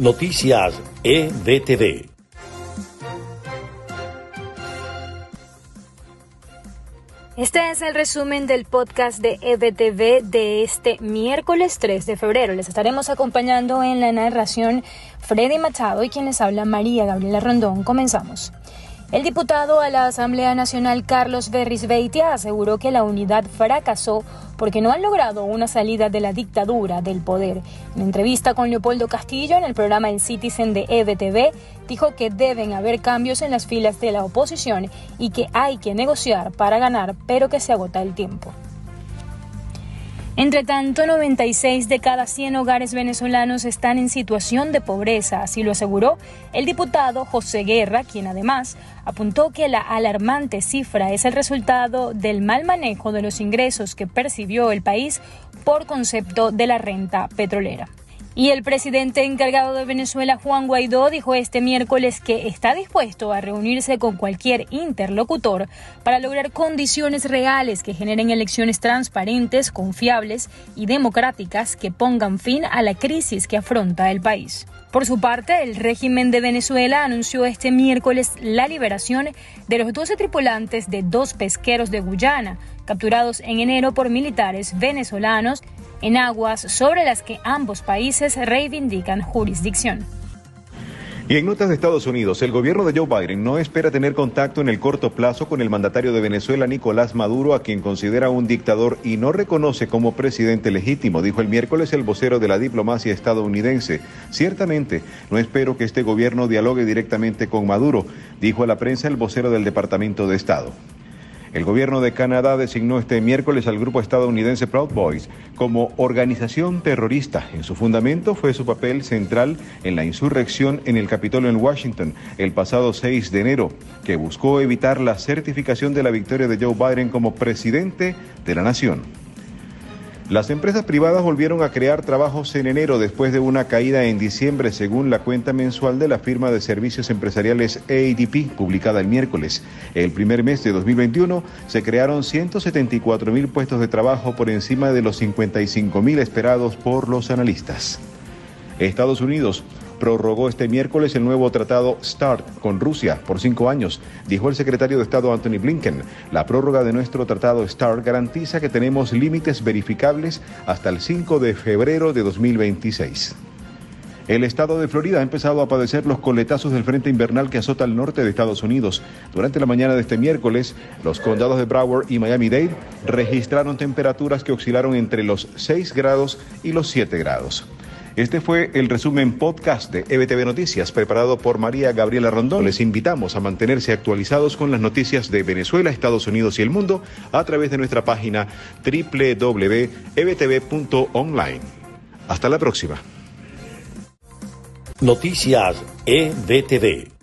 Noticias EBTV. Este es el resumen del podcast de EBTV de este miércoles 3 de febrero. Les estaremos acompañando en la narración Freddy Machado y quien les habla María Gabriela Rondón. Comenzamos. El diputado a la Asamblea Nacional Carlos Berris Beitia aseguró que la unidad fracasó porque no han logrado una salida de la dictadura del poder. En entrevista con Leopoldo Castillo en el programa El Citizen de EBTV, dijo que deben haber cambios en las filas de la oposición y que hay que negociar para ganar, pero que se agota el tiempo. Entre tanto, 96 de cada 100 hogares venezolanos están en situación de pobreza, así lo aseguró el diputado José Guerra, quien además apuntó que la alarmante cifra es el resultado del mal manejo de los ingresos que percibió el país por concepto de la renta petrolera. Y el presidente encargado de Venezuela, Juan Guaidó, dijo este miércoles que está dispuesto a reunirse con cualquier interlocutor para lograr condiciones reales que generen elecciones transparentes, confiables y democráticas que pongan fin a la crisis que afronta el país. Por su parte, el régimen de Venezuela anunció este miércoles la liberación de los 12 tripulantes de dos pesqueros de Guyana, capturados en enero por militares venezolanos en aguas sobre las que ambos países reivindican jurisdicción. Y en notas de Estados Unidos, el gobierno de Joe Biden no espera tener contacto en el corto plazo con el mandatario de Venezuela, Nicolás Maduro, a quien considera un dictador y no reconoce como presidente legítimo, dijo el miércoles el vocero de la diplomacia estadounidense. Ciertamente, no espero que este gobierno dialogue directamente con Maduro, dijo a la prensa el vocero del Departamento de Estado. El gobierno de Canadá designó este miércoles al grupo estadounidense Proud Boys como organización terrorista. En su fundamento fue su papel central en la insurrección en el Capitolio en Washington el pasado 6 de enero, que buscó evitar la certificación de la victoria de Joe Biden como presidente de la nación. Las empresas privadas volvieron a crear trabajos en enero después de una caída en diciembre, según la cuenta mensual de la firma de servicios empresariales ADP, publicada el miércoles. El primer mes de 2021 se crearon 174 mil puestos de trabajo por encima de los 55 mil esperados por los analistas. Estados Unidos prorrogó este miércoles el nuevo tratado START con Rusia por cinco años, dijo el secretario de Estado Anthony Blinken. La prórroga de nuestro tratado START garantiza que tenemos límites verificables hasta el 5 de febrero de 2026. El estado de Florida ha empezado a padecer los coletazos del frente invernal que azota el norte de Estados Unidos. Durante la mañana de este miércoles, los condados de Broward y Miami-Dade registraron temperaturas que oscilaron entre los 6 grados y los 7 grados. Este fue el resumen podcast de EBTV Noticias preparado por María Gabriela Rondón. Les invitamos a mantenerse actualizados con las noticias de Venezuela, Estados Unidos y el mundo a través de nuestra página www.ebtv.online. Hasta la próxima. Noticias EBTV.